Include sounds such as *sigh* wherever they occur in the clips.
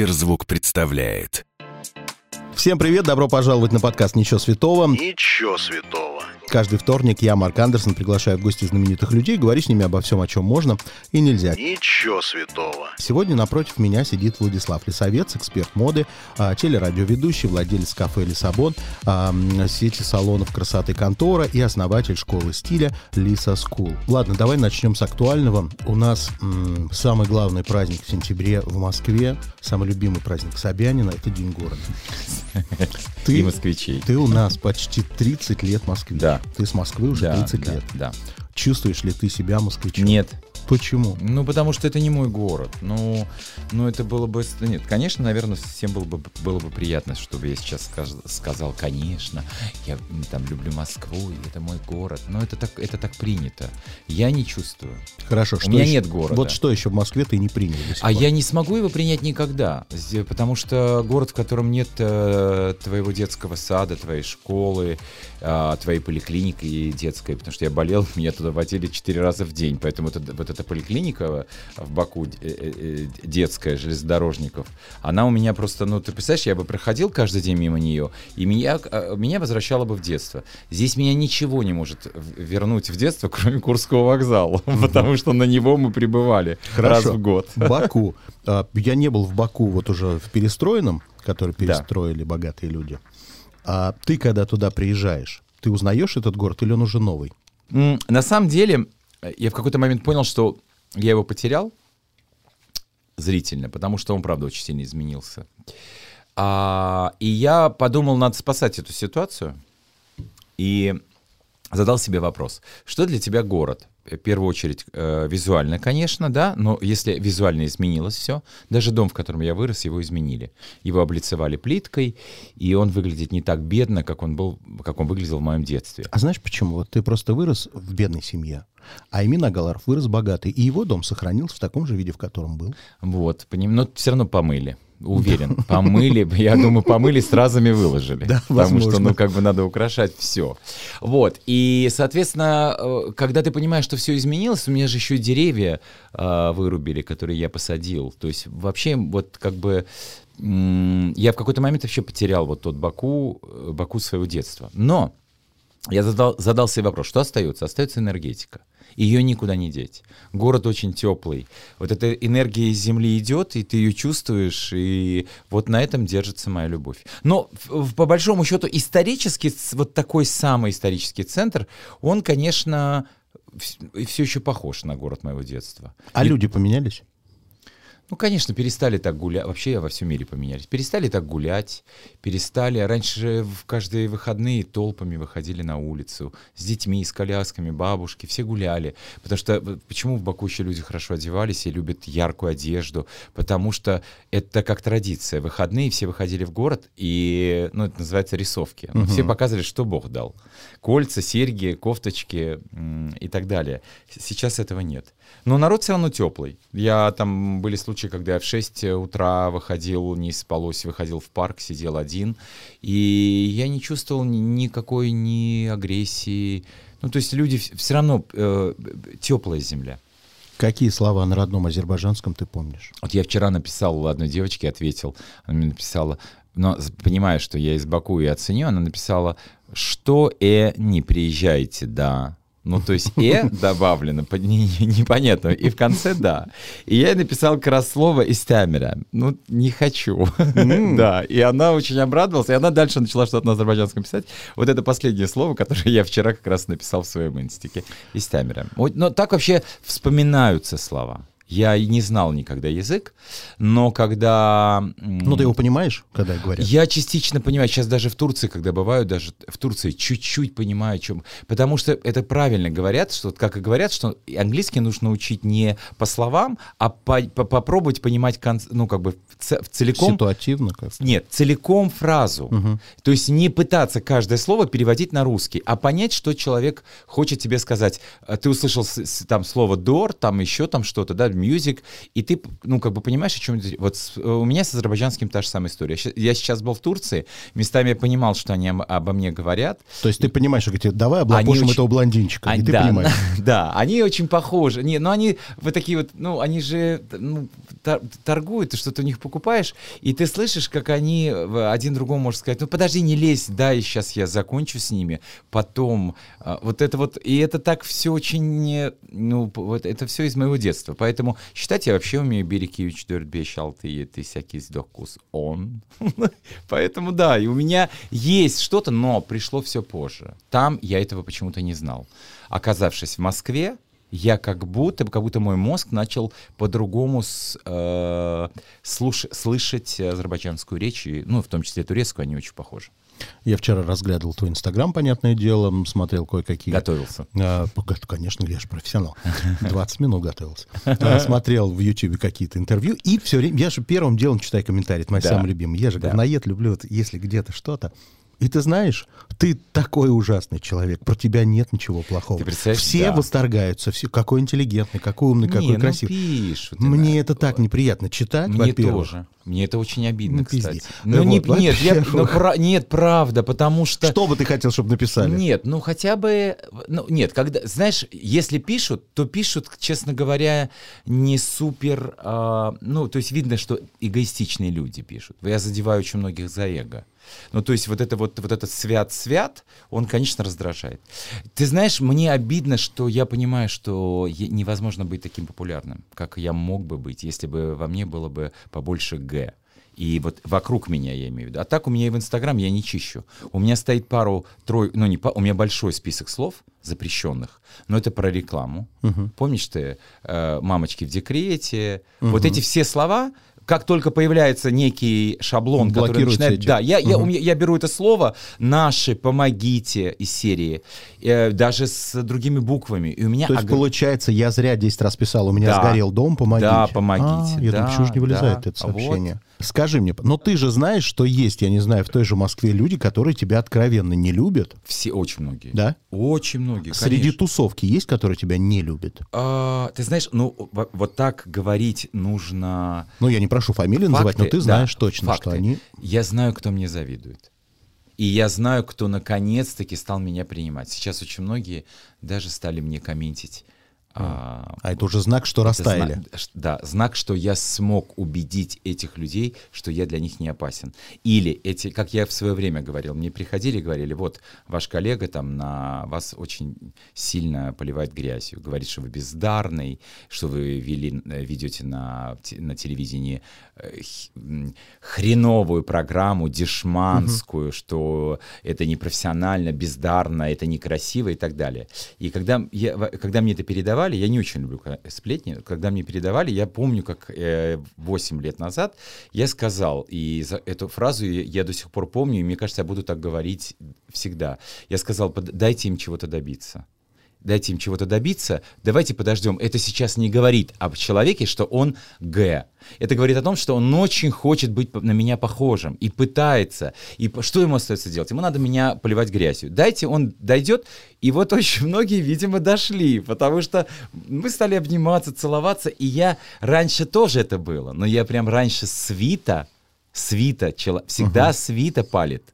Сберзвук представляет. Всем привет, добро пожаловать на подкаст «Ничего святого». Ничего святого. Каждый вторник я, Марк Андерсон, приглашаю в гости знаменитых людей, говорю с ними обо всем, о чем можно и нельзя. Ничего святого. Сегодня напротив меня сидит Владислав Лисовец, эксперт моды, а, телерадиоведущий, владелец кафе «Лиссабон», а, сети салонов красоты «Контора» и основатель школы стиля «Lisa School». Ладно, давай начнем с актуального. У нас м, самый главный праздник в сентябре в Москве, самый любимый праздник Собянина – это День города. И москвичей. Ты у нас почти 30 лет москвич. Да. Ты с Москвы уже Да, 30 да, лет. Да. Чувствуешь ли ты себя москвичом? Нет. Почему? Ну, потому что это не мой город. Ну, ну это было бы... Нет, конечно, наверное, всем было бы, было бы приятно, чтобы я сейчас сказ- сказал, конечно, я там люблю Москву, это мой город. Но это так, это так принято. Я не чувствую. Хорошо. У что меня еще- нет города. Вот что еще в Москве ты не принял А я не смогу его принять никогда, потому что город, в котором нет э, твоего детского сада, твоей школы, э, твоей поликлиники детской, потому что я болел, *laughs* меня туда водили четыре раза в день, поэтому это- вот эта поликлиника в Баку э, э, э, детская железнодорожников, она у меня просто, ну ты представляешь, я бы проходил каждый день мимо нее, и меня, э, меня возвращало бы в детство. Здесь меня ничего не может вернуть в детство, *laughs* кроме Курского вокзала, *laughs* потому что на него мы прибывали раз в год. Баку. А, Я не был в Баку вот уже в перестроенном, который перестроили богатые люди. А ты, когда туда приезжаешь, ты узнаешь этот город или он уже новый? На самом деле, э, я в какой-то момент понял, что я его потерял зрительно, потому что он, правда, очень сильно изменился. А, и я подумал, надо спасать эту ситуацию. И задал себе вопрос, что для тебя город? В первую очередь э, визуально, конечно, да, но если визуально изменилось все, даже дом, в котором я вырос, его изменили. Его облицевали плиткой, и он выглядит не так бедно, как он был, как он выглядел в моем детстве. А знаешь почему? Вот ты просто вырос в бедной семье, а Эмин Агаларов вырос богатый, и его дом сохранился в таком же виде, в котором был. Вот, поним- но все равно помыли. Уверен, помыли, я думаю, помыли, сразу и выложили. Да, потому что, возможно. ну, как бы надо украшать все. Вот, и, соответственно, э, когда ты понимаешь, что все изменилось, у меня же еще и деревья э, вырубили, которые я посадил. То есть вообще вот как бы я в какой-то момент вообще потерял вот тот Баку, э, Баку своего детства. Но я задал, задал себе вопрос, что остается? Остается энергетика. Ее никуда не деть. Город очень теплый. Вот эта энергия из земли идет, и ты ее чувствуешь, и вот на этом держится моя любовь. Но по большому счету исторически, вот такой самый исторический центр, он, конечно, все еще похож на город моего детства. А И- люди поменялись? Ну, конечно, перестали так гулять. Вообще во всем мире поменялись. Перестали так гулять, перестали. Раньше в каждые выходные толпами выходили на улицу с детьми, с колясками, бабушки, все гуляли. Потому что почему в Баку еще люди хорошо одевались и любят яркую одежду? Потому что это как традиция. Выходные все выходили в город, и, ну, это называется рисовки. Ну, Все показывали, что Бог дал. Кольца, серьги, кофточки и так далее. Сейчас этого нет. Но народ все равно теплый. Я там были случаи, когда я в 6 утра выходил, не спалось, выходил в парк, сидел один. И я не чувствовал ни- никакой ни агрессии. Ну, то есть люди все равно теплая земля. Какие слова на родном азербайджанском ты помнишь? Вот я вчера написал одной девочке, ответил, она мне написала, но понимая, что я из Баку и оценю, она написала, что э, не приезжайте, да. Ну, то есть «э» добавлено, по- не- не- непонятно, и в конце «да». И я ей написал как раз слово «истамера». Ну, не хочу. Да, и она очень обрадовалась, и она дальше начала что-то на азербайджанском писать. Вот это последнее слово, которое я вчера как раз написал в своем инстике. «Истамера». Вот, Но так вообще вспоминаются слова. Я и не знал никогда язык, но когда... Ну, ты его понимаешь, когда говорят? я частично понимаю, сейчас даже в Турции, когда бываю, даже в Турции чуть-чуть понимаю, о чем. Потому что это правильно говорят, что, как и говорят, что английский нужно учить не по словам, а по- по- попробовать понимать, кон- ну, как бы в целиком. Ситуативно как Нет, целиком фразу. То есть не пытаться каждое слово переводить на русский, а понять, что человек хочет тебе сказать. А Ты услышал там слово door, там еще там что-то, да, music, и ты, ну, как бы понимаешь, о чем. Вот с- э, у меня с азербайджанским та же самая история. Я сейчас был в Турции, местами я понимал, что они об- обо мне говорят, То есть ты понимаешь, что говорите, давай облапошим очень- этого блондинчика, и а, ты да, понимаешь. *laughs* Да, они очень похожи. Не, ну они вот такие вот, ну они же, ну, торгуют, ты что-то у них покупаешь, и ты слышишь, как они в- один другому может сказать, ну подожди, не лезь, да, и сейчас я закончу с ними, потом а, вот это вот, и это так все очень, э, ну, вот это все из моего детства, поэтому считать я вообще умею Берекевич Дёртбешал, ты, ты всякий сдохкус он, *laughs* поэтому да, и у меня есть что-то, но пришло все позже, там я этого почему-то не знал. Оказавшись в Москве, я как будто, как будто мой мозг начал по-другому с, э, слуш- слышать азербайджанскую речь, и, ну, в том числе турецкую, они очень похожи. Я вчера разглядывал твой инстаграм, понятное дело, смотрел кое-какие... Готовился. Пога- конечно, я же профессионал. *laughs* 20 минут готовился. А, Смотрел в Ютьюбе какие-то интервью, и все время... Я же первым делом читаю комментарии, это мои Да. самые любимые. Я же говноед люблю, если где-то что-то. И ты знаешь, ты такой ужасный человек, про тебя нет ничего плохого. Все да. восторгаются, все, какой интеллигентный, какой умный, какой Не, ну, красивый. пишут Мне это так неприятно читать, Мне во-первых. тоже. Мне это очень обидно, Ну, кстати. пизди. Ну, Ну не- вот, нет, я, ну, пра- нет, правда, потому что... Что бы ты хотел, чтобы написали? Нет, ну хотя бы, ну нет, когда, знаешь, если пишут, то пишут, честно говоря, не супер, а, ну то есть видно, что эгоистичные люди пишут. Я задеваю очень многих за эго. Ну то есть вот это вот, вот этот свят-свят, он, конечно, раздражает. Ты знаешь, мне обидно, что я понимаю, что невозможно быть таким популярным, как я мог бы быть, если бы во мне было бы побольше «г». И вот вокруг меня я имею в виду. А так у меня и в Инстаграм я не чищу. У меня стоит пару, трой, ну не па- у меня большой список слов запрещенных, но это про рекламу. Помнишь ты э, мамочки в декрете? Вот эти все слова, как только появляется некий шаблон, который начинает... эти. Да, я, я, у меня- я беру это слово «наши», «помогите» из серии, э, даже с другими буквами. И у меня То есть, огр- получается, я зря 10 раз писал, у меня Да. сгорел дом, помогите. Да, помогите, А, я да, думаю, почему же не вылезает да. это Вот. Скажи мне, но ты же знаешь, что есть, я не знаю, в той же Москве люди, которые тебя откровенно не любят, Все, очень многие. да? Очень многие, Среди конечно. тусовки есть, которые тебя не любят? А, ты знаешь, ну во- вот так говорить нужно. Ну, я не прошу фамилии называть, но Факты, ты знаешь да, точно, что факты. они... Я знаю, кто мне завидует. И я знаю, кто наконец-таки стал меня принимать. Сейчас очень многие даже стали мне комментить. А, А это уже знак, что растаяли. зна- да, знак, что я смог убедить этих людей, что я для них не опасен. Или эти, как я в свое время говорил, мне приходили и говорили, вот ваш коллега там на вас очень сильно поливает грязью, говорит, что вы бездарный, что вы вели, э, ведете на, на телевидении э, хреновую программу, дешманскую, что это непрофессионально, бездарно, это некрасиво и так далее. И когда, я, когда мне это передавали, я не очень люблю сплетни, когда мне передавали, я помню, как э, 8 лет назад я сказал, и за эту фразу я, до сих пор помню, и мне кажется, я буду так говорить всегда. Я сказал, «Под- дайте им чего-то добиться дайте им чего-то добиться, давайте подождем. Это сейчас не говорит об человеке, что он Г. Это говорит о том, что он очень хочет быть на меня похожим и пытается. И что ему остается делать? Ему надо меня поливать грязью. Дайте, он дойдет. И вот очень многие, видимо, дошли, потому что мы стали обниматься, целоваться. И я раньше тоже это было, но я прям раньше свита, свита, всегда свита палит.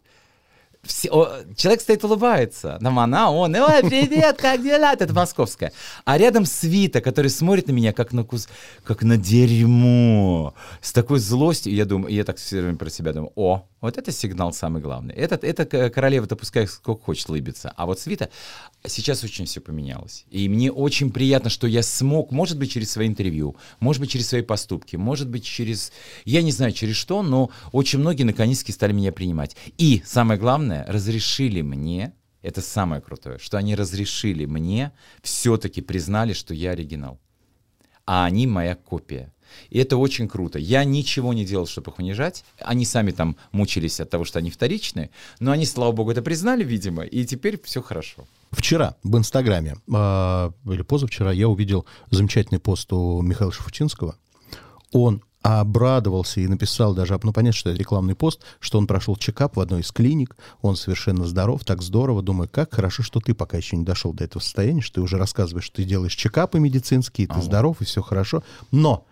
Все- о, человек стоит, улыбается. Нам она, он, ой, привет, как дела? Это московская. А рядом свита, который смотрит на меня, как на, кус... как на дерьмо. С такой злостью. Я думаю, я так все время про себя думаю, о, вот это сигнал самый главный. Этот, эта королева-то пускай сколько хочет лыбиться. А вот свита, сейчас очень все поменялось. И мне очень приятно, что я смог, может быть, через свои интервью, может быть, через свои поступки, может быть, через, я не знаю, через что, но очень многие наконец-таки стали меня принимать. И, самое главное, разрешили мне, это самое крутое, что они разрешили мне, все-таки признали, что я оригинал а они моя копия. И это очень круто. Я ничего не делал, чтобы их унижать. Они сами там мучились от того, что они вторичные, но они, слава богу, это признали, видимо, и теперь все хорошо. Вчера в Инстаграме, а, или позавчера, я увидел замечательный пост у Михаила Шафутинского. Он обрадовался и написал даже, ну, понятно, что это рекламный пост, что он прошел чекап в одной из клиник, он совершенно здоров, так здорово. Думаю, как хорошо, что ты пока еще не дошел до этого состояния, что ты уже рассказываешь, что ты делаешь чекапы медицинские, ты здоров, и все хорошо. Но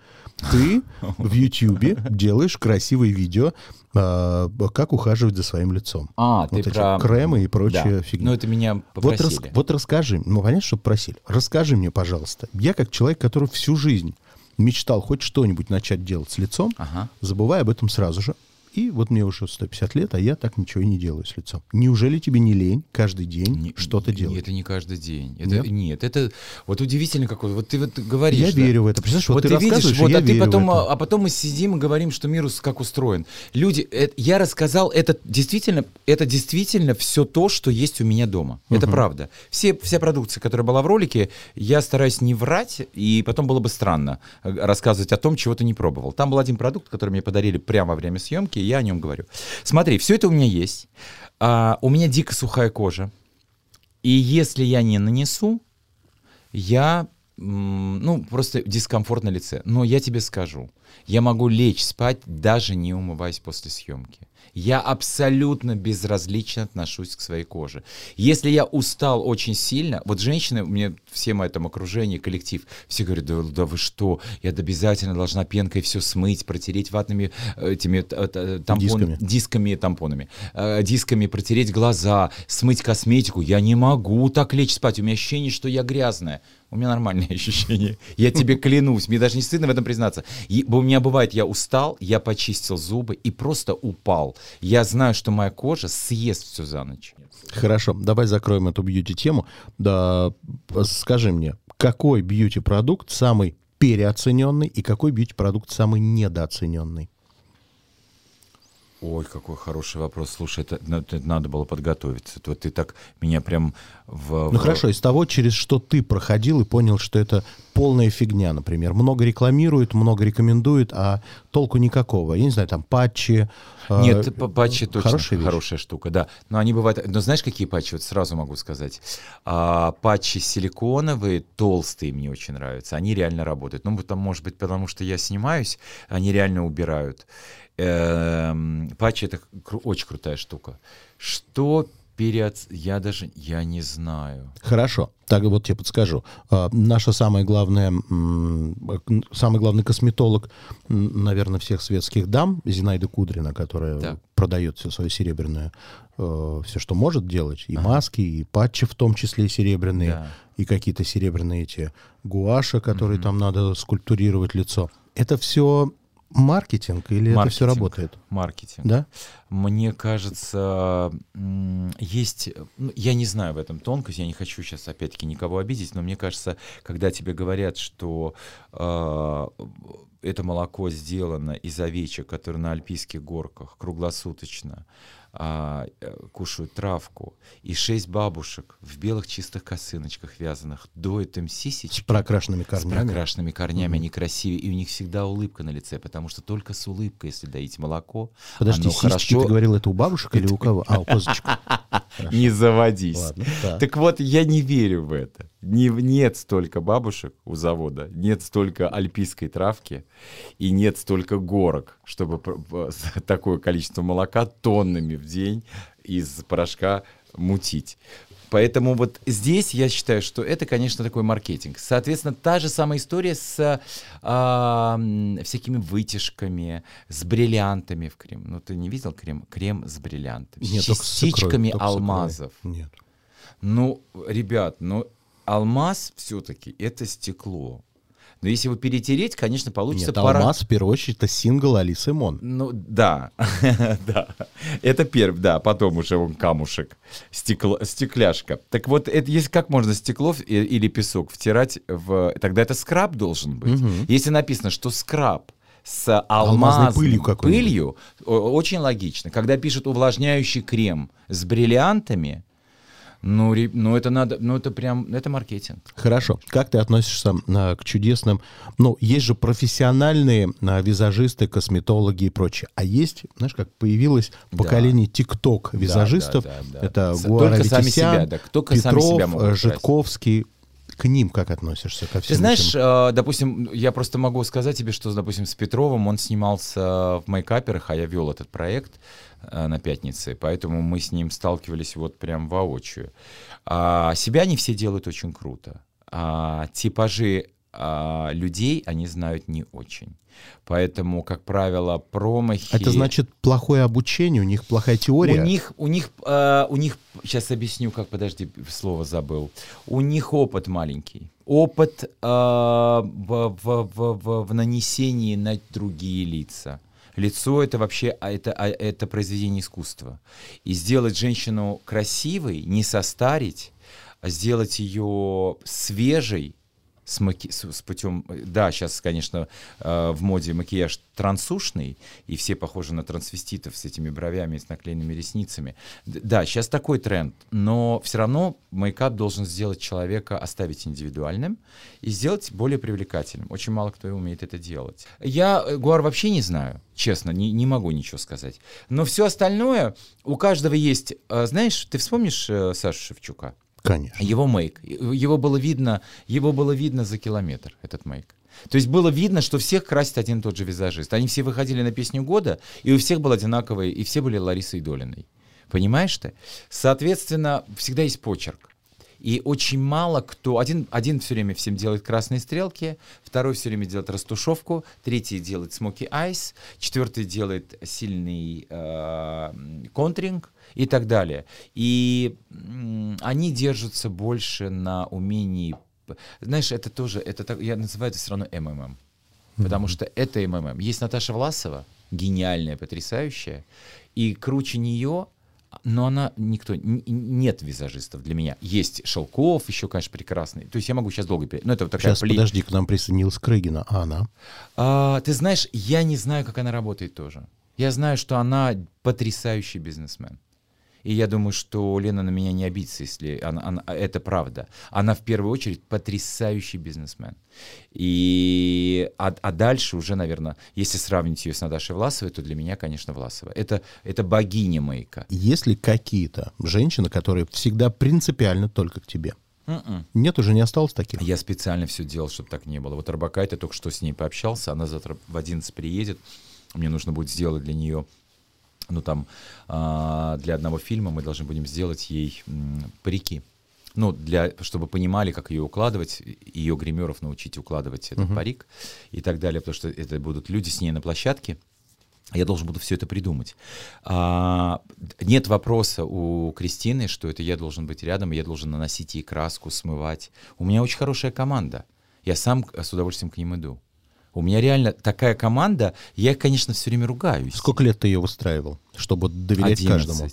ты в Ютьюбе делаешь красивые видео, а, как ухаживать за своим лицом. А, вот ты эти про... кремы и прочая Да. фигня. Ну, это меня Вот, рас- попросили. вот расскажи, ну понятно, что просили. Расскажи мне, пожалуйста. Я как человек, который всю жизнь мечтал хоть что-нибудь начать делать с лицом, Ага. забывая об этом сразу же. И вот мне уже 150 лет, а я так ничего и не делаю с лицом. Неужели тебе не лень каждый день что-то делать? Это не каждый день. Это, Нет? Нет? это вот удивительно какой. Вот ты вот говоришь. Я да. верю в это. Представляешь, вот, Вот ты, ты видишь, вот, а ты потом, это. а, потом мы сидим и говорим, что мир как устроен. Люди, э, я рассказал, это действительно, это действительно все то, что есть у меня дома. Это правда. Все, вся продукция, которая была в ролике, я стараюсь не врать, и потом было бы странно э, рассказывать о том, чего ты не пробовал. Там был один продукт, который мне подарили прямо во время съемки, я о нем говорю. Смотри, все это у меня есть. А, у меня дико сухая кожа. И если я не нанесу, я, ну, просто дискомфорт на лице. Но я тебе скажу, я могу лечь спать, даже не умываясь после съемки. Я абсолютно безразлично отношусь к своей коже. Если я устал очень сильно, вот женщины, мне все в этом окружении, коллектив, все говорят, да, да вы что, я обязательно должна пенкой все смыть, протереть ватными э, этими э, э, тампон- Дисками. дисками тампонами, дисками протереть глаза, смыть косметику. Я не могу так лечь спать. У меня ощущение, что я грязная. У меня нормальные *laughs* ощущения. Я тебе клянусь. Мне даже не стыдно в этом признаться. И у меня бывает, я устал, я почистил зубы и просто упал. Я знаю, что моя кожа съест все за ночь. Хорошо, давай закроем эту бьюти-тему. Да, скажи мне, какой бьюти-продукт самый переоцененный и какой бьюти-продукт самый недооцененный? Ой, какой хороший вопрос. Слушай, это, ну, это надо было подготовиться. Вот ты так меня прям в... Ну в- хорошо, из того, через что ты проходил и понял, что это полная фигня, например. Много рекламируют, много рекомендуют, а толку никакого. Я не знаю, там патчи. э, Нет, п- патчи точно хорошая хорошая, штука, да. Но они бывают... Но знаешь, какие патчи? Вот сразу могу сказать. А, патчи силиконовые, толстые мне очень нравятся. Они реально работают. Ну, там, может быть, потому что я снимаюсь, они реально убирают. Эм, патчи — это очень крутая штука. Что переоц... Я даже... Я не знаю. Хорошо, так вот тебе подскажу. А, Наша самая главная, к- самый главный косметолог, наверное, всех светских дам, Зинаида Кудрина, которая Да. продает все свое серебряное, все, что может делать, и маски, и патчи в том числе серебряные, Да. и какие-то серебряные эти гуаши, которые там надо скульптурировать лицо. Это все маркетинг или это все Маркетинг. работает? Маркетинг. Да? Мне кажется, есть, ну, я не знаю в этом тонкость, я не хочу сейчас опять-таки никого обидеть, но мне кажется, когда тебе говорят, что э, это молоко сделано из овечек, которые на альпийских горках круглосуточно а, э, кушают травку, и шесть бабушек в белых чистых косыночках вязаных доят им С сисечки, прокрашенными с корнями. прокрашенными корнями, они красивее, и у них всегда улыбка на лице, потому что только с улыбкой, если доить молоко, Подожди, оно хорошо... ты говорил, это у бабушек или у кого? А, у *laughs* козочек. Не заводись. Так вот, я не верю в это. Не, нет столько бабушек у завода, нет столько альпийской травки и нет столько горок, чтобы *laughs* с- такое количество молока тоннами в день из порошка мутить. Поэтому вот здесь я считаю, что это, конечно, такой маркетинг. Соответственно, та же самая история с а, всякими вытяжками, с бриллиантами в крем. Ну, ты не видел крем? Крем с бриллиантами. Нет, с только с икрой, частичками с икрой. алмазов. Нет. Ну, ребят, ну алмаз все-таки это стекло. Но если его перетереть, конечно, получится Нет, пара- алмаз, в первую очередь, это сингл Алисы Мон. Ну, да, *laughs* да. Это первый, да, потом уже он камушек, стекло, стекляшка. Так вот, это если как можно стекло и- или песок втирать в... Тогда это скраб должен быть. Мгм. Если написано, что скраб с Алмазной пылью пылью, очень логично. Когда пишут увлажняющий крем с бриллиантами, ну, ну это надо, ну это прям, это маркетинг. Хорошо. Как ты относишься а, к чудесным... Ну, есть же профессиональные а, визажисты, косметологи и прочее. А есть, знаешь, как появилось Да. поколение тик-ток визажистов. Да, да, да. Это С- Гуара только сами Ветисян, себя, да, только сами Петров, себя э. Житковский. К ним как относишься? Ко Ты всем знаешь, этим? э, допустим, я просто могу сказать тебе, что, допустим, с Петровым он снимался в мейкаперах, а я вел этот проект э, на пятнице, поэтому мы с ним сталкивались вот прям воочию. А себя они все делают очень круто. А типажи а людей они знают не очень. Поэтому, как правило, промахи... Это значит плохое обучение, у них плохая теория? У них, у них, э, у них, сейчас объясню, как, подожди, слово забыл. У них опыт маленький. Опыт э, в, в, в, в, в нанесении на другие лица. Лицо это вообще а это, а это произведение искусства. И сделать женщину красивой, не состарить, а сделать ее свежей, с, маки... с, с путем... Да, сейчас, конечно, э, в моде макияж трансушный, и все похожи на трансвеститов с этими бровями, с наклеенными ресницами. Да, сейчас такой тренд, но все равно мейкап должен сделать человека, оставить индивидуальным и сделать более привлекательным. Очень мало кто умеет это делать. Я э, Гуар вообще не знаю, честно, не, не могу ничего сказать. Но все остальное, у каждого есть... Э, знаешь, ты вспомнишь Сашу Шевчука? Конечно. Его мейк. Его было видно, его было видно за километр, этот мейк. То есть было видно, что всех красит один и тот же визажист. Они все выходили на песню года, и у всех был одинаковый, и все были Ларисой Долиной. Понимаешь ты? Соответственно, всегда есть почерк. И очень мало кто... Один, один все время всем делает красные стрелки, второй все время делает растушевку, третий делает смоки айс, четвертый делает сильный э, контринг, и так далее. И они держатся больше на умении, знаешь, это тоже, это так, я называю это все равно МММ, потому что это МММ. Есть Наташа Власова, гениальная, потрясающая, и круче нее но она никто, нет визажистов для меня. Есть Шелков, еще, конечно, прекрасный. То есть я могу сейчас долго... Но это вот такая сейчас, пли... подожди, к нам присоединилась Крыгина, а она? А, ты знаешь, я не знаю, как она работает тоже. Я знаю, что она потрясающий бизнесмен. И я думаю, что Лена на меня не обидится, если она, она, это правда. Она в первую очередь потрясающий бизнесмен. И, а, а дальше уже, наверное, если сравнить ее с Наташей Власовой, то для меня, конечно, Власова. Это, это богиня мейка. Есть ли какие-то женщины, которые всегда принципиально только к тебе? Mm-mm. Нет, уже не осталось таких. Я специально все делал, чтобы так не было. Вот Арбакайте, только что с ней пообщался, она завтра в 11 приедет. Мне нужно будет сделать для нее ну там а, для одного фильма мы должны будем сделать ей парики. Ну, для, чтобы понимали, как ее укладывать, ее гримеров научить укладывать этот uh-huh. парик и так далее, потому что это будут люди с ней на площадке. Я должен буду все это придумать. А, нет вопроса у Кристины, что это я должен быть рядом, я должен наносить ей краску, смывать. У меня очень хорошая команда. Я сам с удовольствием к ним иду. У меня реально такая команда, я их, конечно, все время ругаюсь. Сколько лет ты ее выстраивал, чтобы доверять 11. каждому?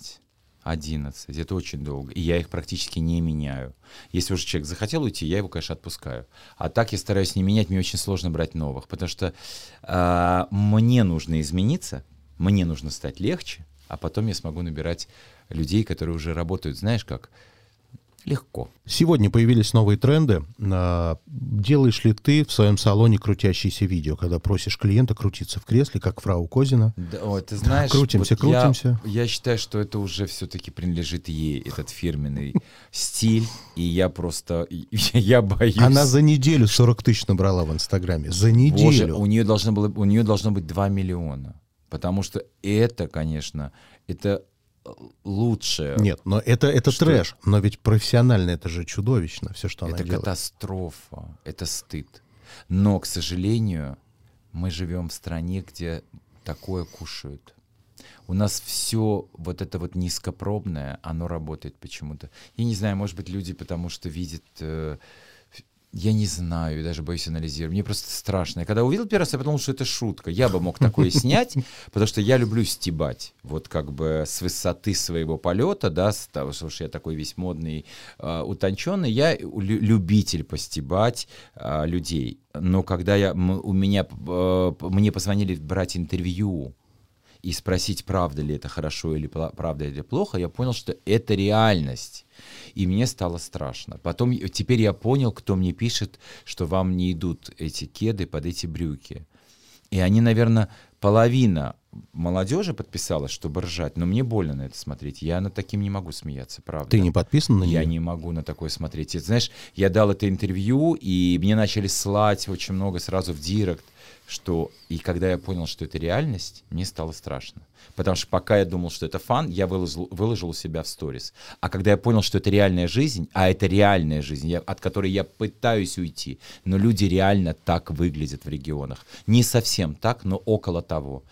11. Это очень долго. И я их практически не меняю. Если уже человек захотел уйти, я его, конечно, отпускаю. А так я стараюсь не менять, мне очень сложно брать новых, потому что э, мне нужно измениться, мне нужно стать легче, а потом я смогу набирать людей, которые уже работают, знаешь как, легко. Сегодня появились новые тренды. А, делаешь ли ты в своем салоне крутящиеся видео, когда просишь клиента крутиться в кресле, как фрау Козина? Да, ой, ты знаешь, крутимся, вот крутимся. Я, я считаю, что это уже все-таки принадлежит ей, этот фирменный стиль, и я просто, я боюсь. Она за неделю 40 тысяч набрала в Инстаграме. За неделю. Боже, у нее должно было, у нее должно быть 2 миллиона. Потому что это, конечно, это лучше. Нет, но это, это что... трэш. Но ведь профессионально это же чудовищно, все, что это она делает. Это катастрофа, это стыд. Но, к сожалению, мы живем в стране, где такое кушают. У нас все вот это вот низкопробное, оно работает почему-то. Я не знаю, может быть, люди потому что видят... Э, я не знаю, даже боюсь анализировать. Мне просто страшно. Я когда увидел первый раз, я подумал, что это шутка. Я бы мог такое *laughs* снять, потому что я люблю стебать. Вот как бы с высоты своего полета, да, с того, что я такой весь модный, э, утонченный, я любитель постебать э, людей. Но когда я, у меня, э, мне позвонили брать интервью, и спросить, правда ли это хорошо или правда это плохо, я понял, что это реальность. И мне стало страшно. Потом, теперь я понял, кто мне пишет, что вам не идут эти кеды под эти брюки. И они, наверное, половина молодежи подписалась, чтобы ржать, но мне больно на это смотреть. Я над таким не могу смеяться, правда. Ты не подписан на Я нее? не могу на такое смотреть. И, знаешь, я дал это интервью, и мне начали слать очень много сразу в директ, что... И когда я понял, что это реальность, мне стало страшно. Потому что пока я думал, что это фан, я выложил, выложил у себя в сторис. А когда я понял, что это реальная жизнь, а это реальная жизнь, я- от которой я пытаюсь уйти, но люди реально так выглядят в регионах. Не совсем так, но около того.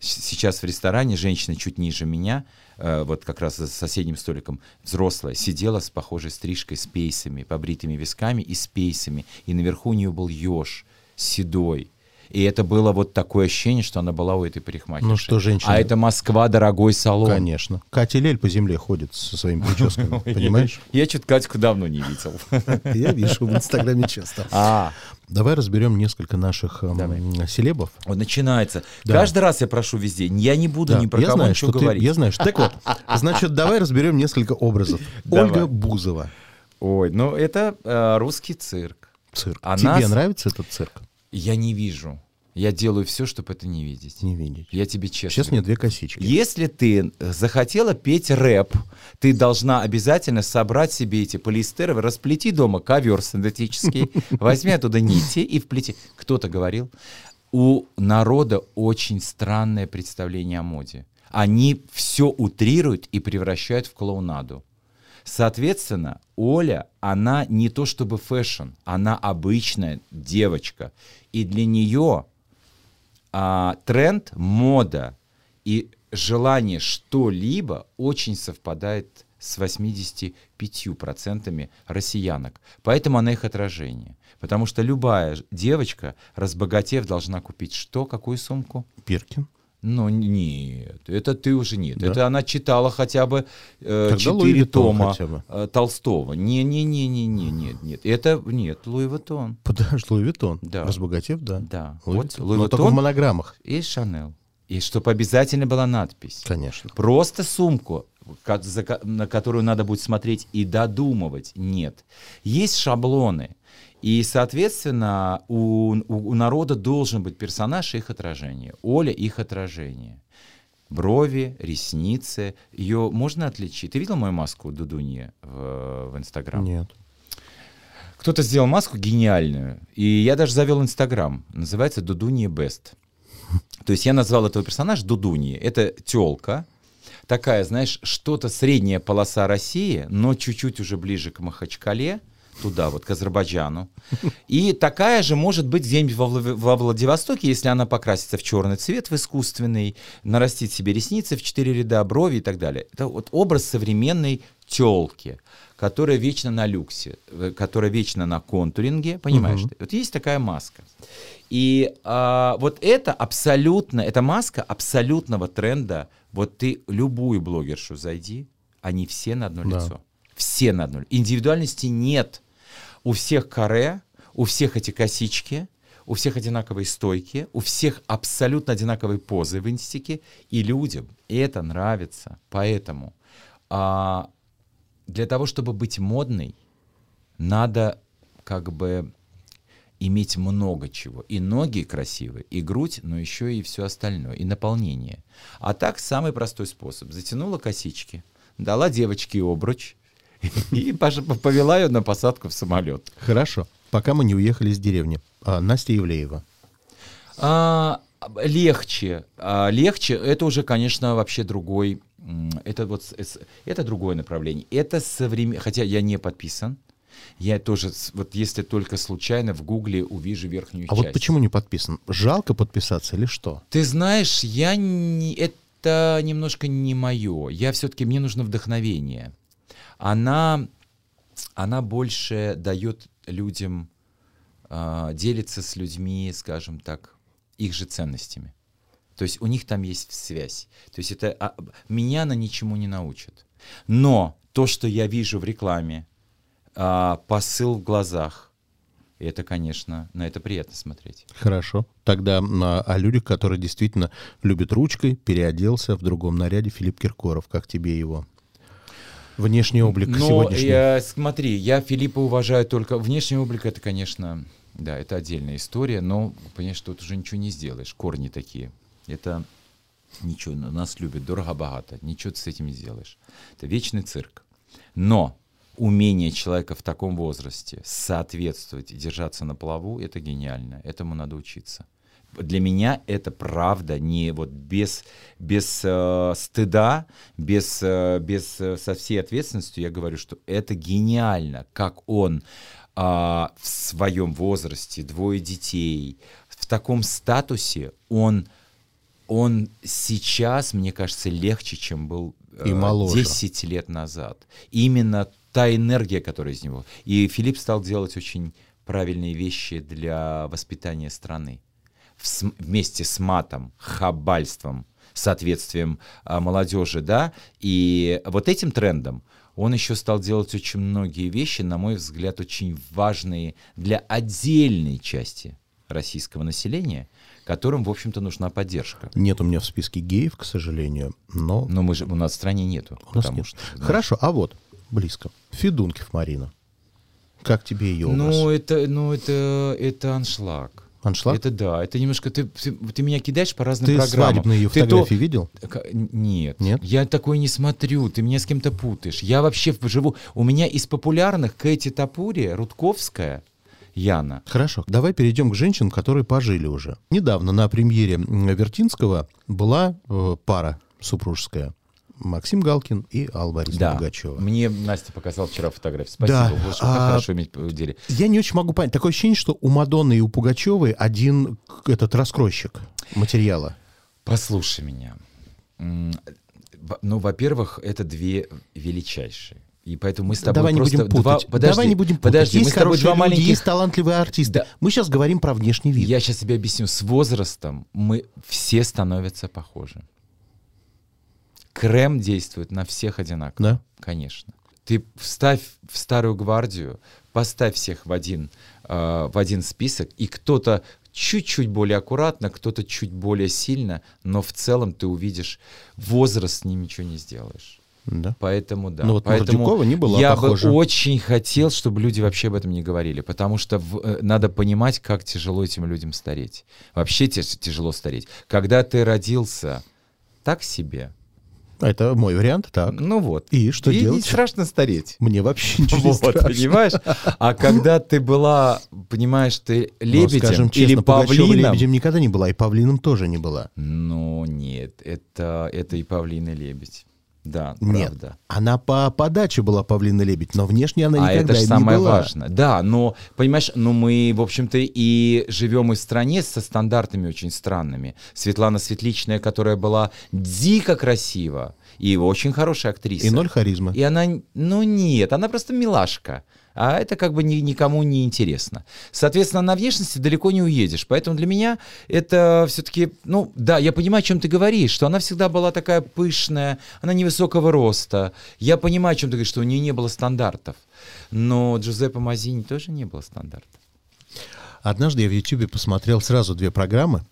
Сейчас в ресторане женщина чуть ниже меня, э, вот как раз за соседним столиком, взрослая, сидела с похожей стрижкой, с пейсами, побритыми висками и с пейсами. И наверху у нее был еж седой. И это было вот такое ощущение, что она была у этой парикмахерши. Ну что, женщина- А это Москва, дорогой салон. Конечно. Катя Лель по земле ходит со своими прическами, *laughs* понимаешь? Я что-то Катьку давно не видел. *laughs* Я вижу в Инстаграме часто. А, Давай разберем несколько наших эм, селебов. вот начинается. Да. Каждый раз я прошу везде. Я не буду Да, ни про я кого знаю, ничего что ты- говорить. я знаю, что- Так вот, значит, давай разберем несколько образов. Давай. Ольга Бузова. Ой, ну это э, русский цирк. Цирк. Она Тебе нравится этот цирк? Я не вижу. Я делаю все, чтобы это не видеть. Не видеть. Я тебе честно Сейчас мне две косички. Если ты э, захотела петь рэп, ты должна обязательно собрать себе эти полиэстеровые, расплети дома ковер синтетический, *laughs* возьми оттуда нити и вплети. Кто-то говорил, у народа очень странное представление о моде. Они все утрируют и превращают в клоунаду. Соответственно, Оля, она не то чтобы fashion, она обычная девочка. И для нее а, тренд, мода и желание что-либо очень совпадает с 85% россиянок. Поэтому она их отражение. Потому что любая девочка, разбогатев, должна купить что, какую сумку? Пиркин. Ну нет, это ты уже нет. Да? Это она читала хотя бы э, четыре Виттон тома бы. э, Толстого. Не-не-не-не-не, нет, нет. Это нет, Louis Vuitton. Подожди, Louis Vuitton. Да. Разбогатев, да. Да. Луи вот Vuitton. Louis Но только в монограммах. и Шанел. И чтобы обязательно была надпись. Конечно. Просто сумку, на которую надо будет смотреть и додумывать. Нет. Есть шаблоны. И, соответственно, у, у- у народа должен быть персонаж и их отражение. Оля их отражение. Брови, ресницы. Ее можно отличить. Ты видел мою маску Дудуньи в, в Инстаграм? Нет. Кто-то сделал маску гениальную, и я даже завел Инстаграм. Называется Дудунья Бест. То есть я назвал этого персонажа Дудуньи. Это телка, такая, знаешь, что-то средняя полоса России, но чуть-чуть уже ближе к Махачкале, туда вот, к Азербайджану. И такая же может быть где-нибудь во, во Владивостоке, если она покрасится в черный цвет, в искусственный, нарастит себе ресницы в четыре ряда, брови и так далее. Это вот образ современной телки, которая вечно на люксе, э, которая вечно на контуринге, понимаешь? Ты? Вот есть такая маска. И а, вот это абсолютно, эта маска абсолютного тренда. Вот ты любую блогершу зайди, они все на одно Да. лицо. Все на одно. Индивидуальности нет. У всех каре, у всех эти косички, у всех одинаковые стойки, у всех абсолютно одинаковые позы в инстике, и людям это нравится. Поэтому а, для того, чтобы быть модной, надо как бы иметь много чего. И ноги красивые, и грудь, но еще и все остальное, и наполнение. А так самый простой способ. Затянула косички, дала девочке обруч и повела ее на посадку в самолет. Хорошо. Пока мы не уехали из деревни. А, Настя Евлеева. А, легче, а, легче. Это уже, конечно, вообще другой. Это вот это другое направление. Это современ. Хотя я не подписан. Я тоже, вот если только случайно в Гугле увижу верхнюю А часть. вот почему не подписан? Жалко подписаться или что? Ты знаешь, я не, это немножко не мое. Я все-таки мне нужно вдохновение. Она, она больше дает людям а, делиться с людьми, скажем так, их же ценностями. То есть у них там есть связь. То есть это а, меня она ничему не научит. Но то, что я вижу в рекламе, а, посыл в глазах, это, конечно, на это приятно смотреть. Хорошо. Тогда а, о людях, которые действительно любят ручкой, переоделся в другом наряде Филипп Киркоров. Как тебе его? Внешний облик Но сегодняшний. я, смотри, я Филиппа уважаю только... Внешний облик это, конечно, да, это отдельная история, но, понимаешь, тут уже ничего не сделаешь. Корни такие. Это Ничего, нас любят, дорого-богато, ничего ты с этим не сделаешь. Это вечный цирк. Но умение человека в таком возрасте соответствовать и держаться на плаву, это гениально. Этому надо учиться. Для меня это правда не вот без, без э, стыда, без, э, без э, со всей ответственностью я говорю, что это гениально, как он э, в своем возрасте, двое детей, в таком статусе, он, он сейчас, мне кажется, легче, чем был И моложе. 10 лет назад. Именно та энергия, которая из него. И Филипп стал делать очень правильные вещи для воспитания страны. Вместе с матом, хабальством, соответствием а, молодежи, да, и вот этим трендом он еще стал делать очень многие вещи, на мой взгляд, очень важные для отдельной части российского населения, которым, в общем-то, нужна поддержка. Нет у меня в списке геев, к сожалению, но Но мы же, у нас в стране нету. у нас нет. что, знаешь, Хорошо, а вот, близко. Федункив Марина. Как тебе ее образ? Ну, это, ну, это, это аншлаг. Аншлаг? Это да, это немножко ты, ты, ты меня кидаешь по разным Ты программам. свадебные ее Ты то- фотографии видел? Нет, Нет? я такой не смотрю, ты меня с кем-то путаешь. Я вообще живу, у меня из популярных Кэти Тапури, Рудковская, Яна. Хорошо, давай перейдем к женщинам, которые пожили уже. Недавно на премьере Вертинского была э, пара супружеская. Максим Галкин и Алла Борисовна Да, Пугачева. мне Настя показала вчера фотографию. Спасибо, Да, Боже, как а- хорошо иметь в деле. Я не очень могу понять. Такое ощущение, что у Мадонны и у Пугачевой один этот раскройщик материала. Послушай меня. Ну, во-первых, это две величайшие. И поэтому мы с тобой Давай не просто будем путать. два... Подожди, Давай не будем путать. подожди, есть мы с тобой два люди, маленьких... есть талантливые артисты. Да. Мы сейчас говорим про внешний вид. Я сейчас тебе объясню. С возрастом мы все становятся похожи. Крем действует на всех одинаково. Да? Конечно. Ты вставь в старую гвардию, поставь всех в один, э, в один список, и кто-то чуть-чуть более аккуратно, кто-то чуть более сильно, но в целом ты увидишь, возраст с ним ничего не сделаешь. Да. Поэтому да. Ну вот Поэтому Мордюкова не была я похожа. бы очень хотел, чтобы люди вообще об этом не говорили, потому что в- э, надо понимать, как тяжело этим людям стареть. Вообще тяжело стареть. Когда ты родился так себе, Это мой вариант, так. ну вот. И что и делать? не страшно стареть. Мне вообще ничего не Вот, страшно. понимаешь? А когда ты была, понимаешь, ты Но, лебедем скажем или честно, Пугачева павлином, лебедем никогда не была, и павлином тоже не была. ну нет, это, это и павлин, и лебедь. Да, Нет, правда. она по подаче была павлин и лебедь, но внешне она А никогда это же не самое была. важное. Да, но, понимаешь, ну мы, в общем-то, и живем и в стране со стандартами очень странными. Светлана Светличная, которая была дико красива и очень хорошая актриса. И ноль харизмы. И она, ну нет, она просто милашка. А это как бы ни- никому не интересно. Соответственно, на внешности далеко не уедешь. Поэтому для меня это все-таки, ну да, я понимаю, о чем ты говоришь, что она всегда была такая пышная, она невысокого роста. Я понимаю, о чем ты говоришь, что у нее не было стандартов. Но Джузеппе Мазини тоже не было стандартов. Однажды я в Ютьюбе посмотрел сразу две программы.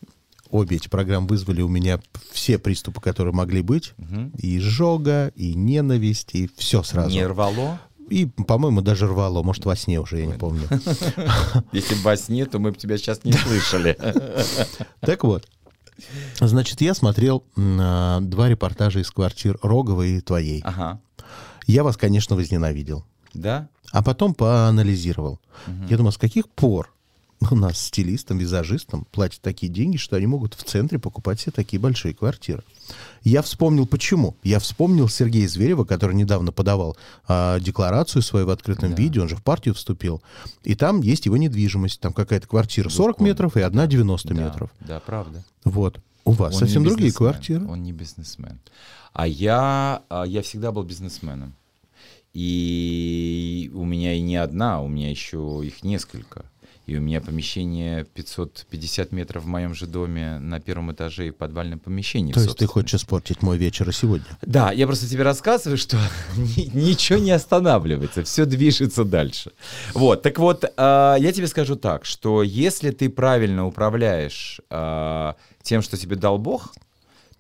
Обе эти программы вызвали у меня все приступы, которые могли быть. И изжога, и ненависть, и все сразу. Не рвало. И, по-моему, даже рвало. Может, во сне уже, я не помню. *laughs* Если бы во сне, то мы бы тебя сейчас не слышали. *laughs* Так вот. Значит, я смотрел а, два репортажа из квартир Роговой и твоей. Ага. Я вас, конечно, возненавидел. Да? А потом поанализировал. Я думаю, с каких пор у нас стилистам, визажистам платят такие деньги, что они могут в центре покупать себе такие большие квартиры. Я вспомнил, почему. Я вспомнил Сергея Зверева, который недавно подавал а, декларацию свою в открытом виде, он же в партию вступил. И там есть его недвижимость. Там какая-то квартира 40 Балкон. метров и одна 90 Да, метров. Да, правда. Вот. У вас Он совсем другие квартиры. Он не бизнесмен. А я, а я всегда был бизнесменом. И у меня и не одна, у меня еще их несколько. И у меня помещение 550 метров в моем же доме на первом этаже и подвальном помещении. То есть ты хочешь испортить мой вечер и сегодня? Да, я просто тебе рассказываю, что *laughs* ни- ничего не останавливается, все движется дальше. Вот, так вот, а, я тебе скажу так, что если ты правильно управляешь а, тем, что тебе дал Бог,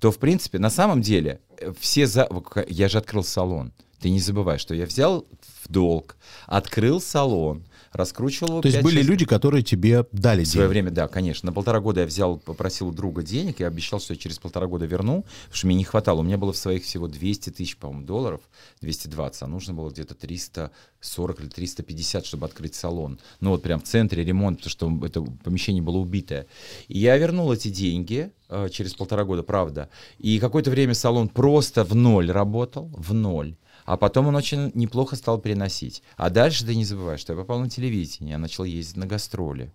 то, в принципе, на самом деле, э, все за... Я же открыл салон. Ты не забывай, что я взял в долг, открыл салон, раскручивал его. То есть 5-6 были люди, которые тебе дали В свое деньги. время, да, конечно. На полтора года я взял, попросил у друга денег, я обещал, что я через полтора года верну, потому что мне не хватало. У меня было в своих всего 200 тысяч, по-моему, долларов, 220, а нужно было где-то 340 или 350, чтобы открыть салон. Ну вот прям в центре ремонт, потому что это помещение было убитое. И я вернул эти деньги э, через полтора года, правда. И какое-то время салон просто в ноль работал, в ноль. А потом он очень неплохо стал переносить. А дальше ты не забывай, что я попал на телевидение, я начал ездить на гастроли.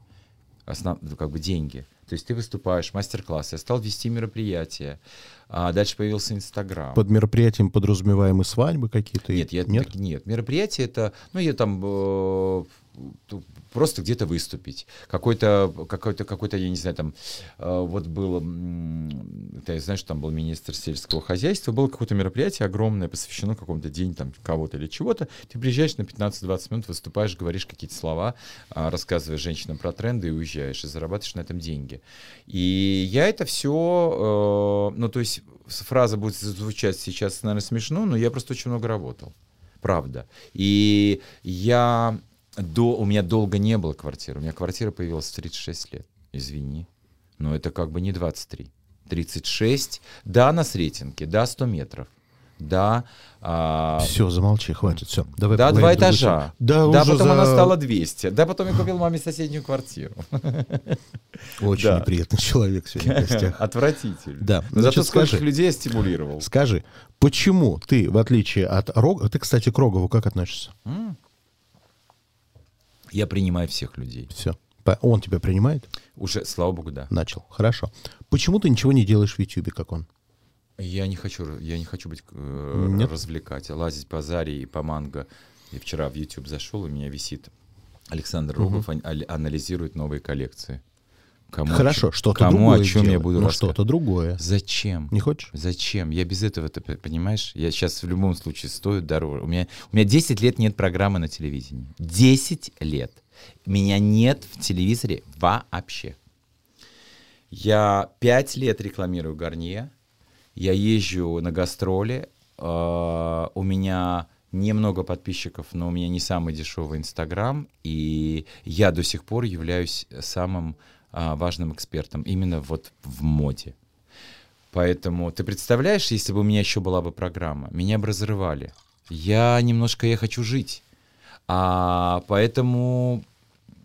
Основ, ну, как бы деньги. То есть ты выступаешь, мастер-классы, я стал вести мероприятия. А дальше появился Инстаграм. Под мероприятием подразумеваемы свадьбы какие-то? Нет, я, нет? так- нет, мероприятие это, ну, я там э, просто где-то выступить. Какой-то, какой-то, какой-то, я не знаю, там, э, вот было, ты знаешь, там был министр сельского хозяйства, было какое-то мероприятие огромное, посвящено какому-то день там кого-то или чего-то. Ты приезжаешь на 15-20 минут, выступаешь, говоришь какие-то слова, а, рассказываешь женщинам про тренды и уезжаешь, и зарабатываешь на этом деньги. И я это все, ну, то есть фраза будет звучать сейчас, наверное, смешно, но я просто очень много работал. Правда. И я до, у меня долго не было квартиры. У меня квартира появилась в 36 лет. Извини. Но это как бы не 23. 36. Да, на Сретенке. Да, 100 метров. Да. а, Все, замолчи, хватит, все. Давай да, два этажа. Да, да потом за- она стала 200. Да, потом я купил маме соседнюю квартиру. *laughs* Очень Да. неприятный человек сегодня в гостях. *laughs* Отвратительно. Да. Но зато Значит, сколько скажи. людей я стимулировал. Скажи, почему ты, в отличие от Рога, ты, кстати, к Рогову как относишься? М. Я принимаю всех людей. Все. Он тебя принимает? Уже, слава богу, да. Начал. Хорошо. Почему ты ничего не делаешь в Ютьюбе, как он? Я не хочу, я не хочу быть э, Нет? развлекать, лазить по Заре и по Манго. Я вчера в YouTube зашел, у меня висит Александр Рогов али- анализирует новые коллекции. Кому, Хорошо, что-то кому другое о чем я делай. буду Ну, рассказывать? что-то другое. Зачем? Не хочешь? Зачем? Я без этого, ты понимаешь? Я сейчас в любом случае стою дороже. У меня, у меня 10 лет нет программы на телевидении. 10 лет. Меня нет в телевизоре вообще. Я 5 лет рекламирую Гарнье. Я езжу на гастроли. э, у меня немного подписчиков, но у меня не самый дешевый Инстаграм. И я до сих пор являюсь самым а, важным экспертом именно вот в моде. Поэтому ты представляешь, если бы у меня еще была бы программа, меня бы разрывали. Я немножко, я хочу жить. А поэтому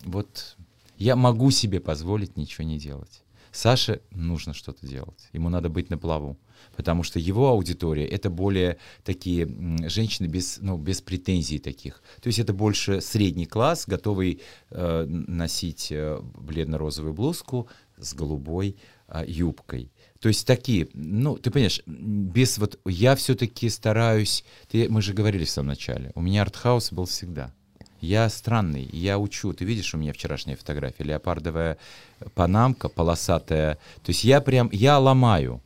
вот я могу себе позволить ничего не делать. Саше нужно что-то делать. Ему надо быть на плаву. Потому что его аудитория это более такие женщины без, ну, без претензий таких. То есть это больше средний класс, готовый э, носить э, бледно-розовую блузку с голубой а, юбкой. То есть такие, ну, ты понимаешь, без вот, я все-таки стараюсь, ты, мы же говорили в самом начале, у меня артхаус был всегда. Я странный, я учу. Ты видишь, у меня вчерашняя фотография, леопардовая панамка, полосатая. То есть я прям, я ломаю.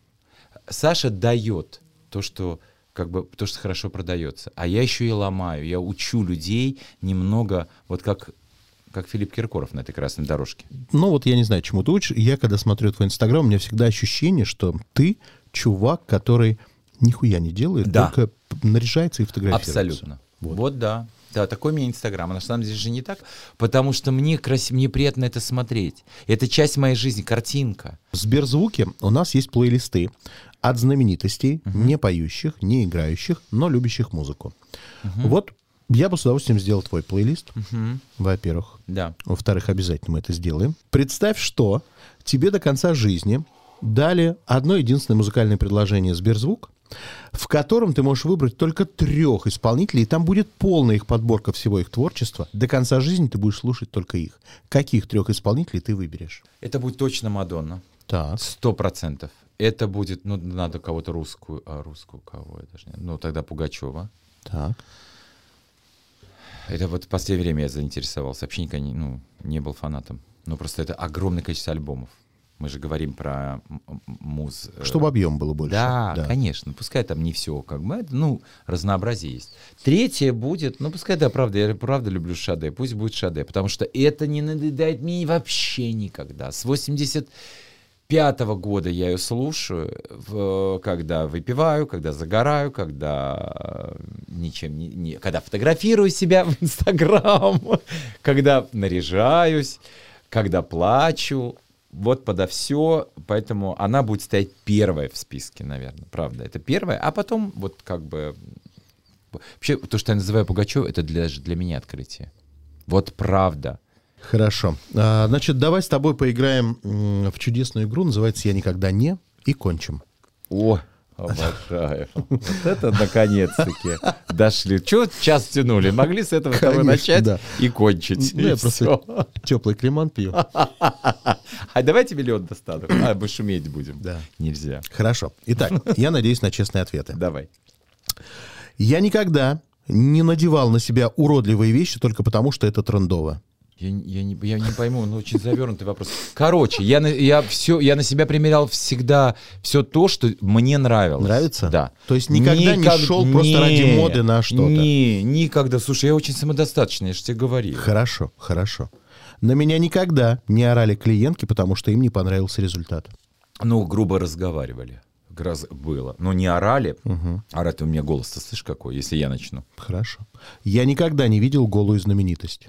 Саша дает то, что как бы то, что хорошо продается. А я еще и ломаю. Я учу людей немного, вот как, как Филипп Киркоров на этой красной дорожке. Ну вот я не знаю, чему ты учишь. Я, когда смотрю твой Инстаграм, у меня всегда ощущение, что ты чувак, который нихуя не делает, Да. только наряжается и фотографируется. Абсолютно. Вот. Вот. да. Да, такой у меня Инстаграм. А на самом деле же не так, потому что мне, красиво, мне приятно это смотреть. Это часть моей жизни, картинка. В Сберзвуке у нас есть плейлисты от знаменитостей, не поющих, не играющих, но любящих музыку. Вот я бы с удовольствием сделал твой плейлист, во-первых. Да. Во-вторых, обязательно мы это сделаем. Представь, что тебе до конца жизни дали одно единственное музыкальное предложение Сберзвук, в котором ты можешь выбрать только трех исполнителей, и там будет полная их подборка всего их творчества. До конца жизни ты будешь слушать только их. Каких трех исполнителей ты выберешь? Это будет точно Мадонна. Так. Сто процентов. Это будет, ну, надо кого-то русскую, а русскую кого, я даже не, ну, тогда Пугачева. Так. Это вот в последнее время я заинтересовался. Вообще никогда не, ну, не был фанатом. Ну, просто это огромное количество альбомов. Мы же говорим про муз... э, Чтобы объем было больше. Да, конечно. Пускай там не все, как бы, ну, разнообразие есть. Третье будет, ну, пускай, да, правда, я правда люблю Шаде, пусть будет Шаде, потому что это не надоедает мне вообще никогда. С 85 года я ее слушаю, в- когда выпиваю, когда загораю, когда э, ничем не, не- когда фотографирую себя в Инстаграм, *laughs* когда наряжаюсь, когда плачу, вот подо все, поэтому она будет стоять первой в списке, наверное, правда, это первая, а потом вот как бы вообще то, что я называю Пугачев, это для, для меня открытие. Вот правда. Хорошо. А, значит, давай с тобой поиграем в чудесную игру. Называется «Я никогда не» и кончим. О, обожаю. Вот это наконец-таки дошли. Чего час тянули? Могли с этого Конечно, начать да. и кончить. Ну, и я просто всё. теплый креман пью. *laughs* А давайте миллион достану. А, мы шуметь будем. Да. Нельзя. Хорошо. Итак, я надеюсь на честные ответы. Давай. Я никогда не надевал на себя уродливые вещи только потому, что это трендово. Я, не- я, не, я не пойму, ну очень завернутый вопрос. Короче, я на, я все, я на себя примерял всегда все то, что мне нравилось. Нравится? Да. То есть никогда не шел просто ради моды на что-то? Не, никогда. Слушай, я очень самодостаточный, я же тебе говорил. Хорошо, хорошо. На меня никогда не орали клиентки, потому что им не понравился результат. Ну, грубо разговаривали. Раз было. Но не орали. Орать у меня голос-то, слышь, какой, если я начну. Хорошо. Я никогда не видел голую знаменитость.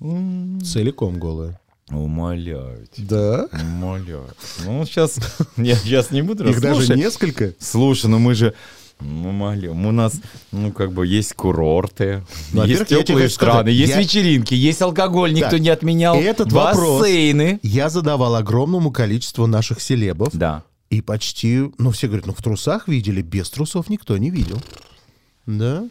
Целиком голую. Умоляю тебя. Да? Умоляю. Ну, сейчас, *laughs* я сейчас не буду Их даже слушай, несколько? Слушай, ну мы же, ну, умоляем, у нас, ну, как бы, есть курорты, Ну, есть теплые страны, есть я- вечеринки, есть алкоголь, никто Так, не отменял, этот вопрос- бассейны. Я задавал огромному количеству наших селебов. Да. И почти, ну, все говорят, ну, в трусах видели, без трусов никто не видел. Да?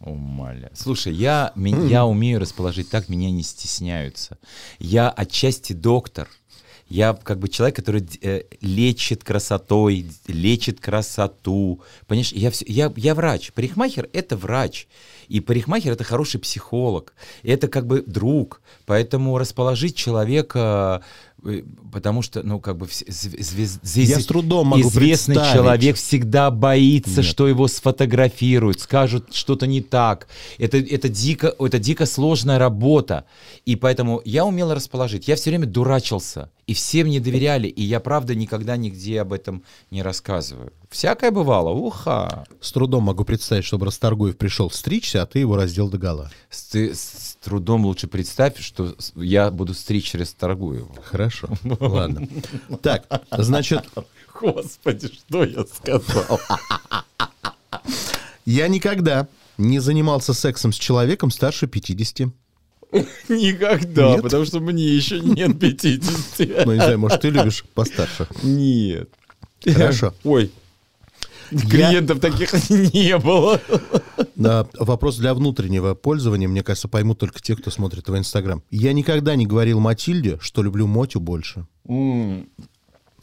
Умоляю. Слушай, я, я умею расположить так, меня не стесняются. Я отчасти доктор. Я как бы человек, который э, лечит красотой, лечит красоту. Понимаешь, я, всё- я, я врач. Парикмахер — это врач. И парикмахер — это хороший психолог. Это как бы друг. Поэтому расположить человека, потому что, ну, как бы... вс- зв- звез- Я с трудом могу известный человек всегда боится, Нет. что его сфотографируют, скажут что-то не так. Это, это, дико, это дико сложная работа. И поэтому я умел расположить. Я все время дурачился. И все мне доверяли. И я, правда, никогда нигде об этом не рассказываю. Всякое бывало. Уха. С трудом могу представить, чтобы Расторгуев пришел стричься, а ты его раздел догола. С, ты с трудом лучше представь, что я буду стричь через Торгуеву. Хорошо. *laughs* Ладно. Так, значит, Господи, что я сказал? я никогда не занимался сексом с человеком старше 50. *laughs* Никогда, Нет? потому что мне еще нет *laughs* 50. Ну, не знаю, может, ты любишь постарше. Нет. Хорошо. Ой. Клиентов таких *laughs* не было. Да, вопрос для внутреннего пользования, мне кажется, поймут только те, кто смотрит твой Инстаграм. Я никогда не говорил Матильде, что люблю Мотю больше.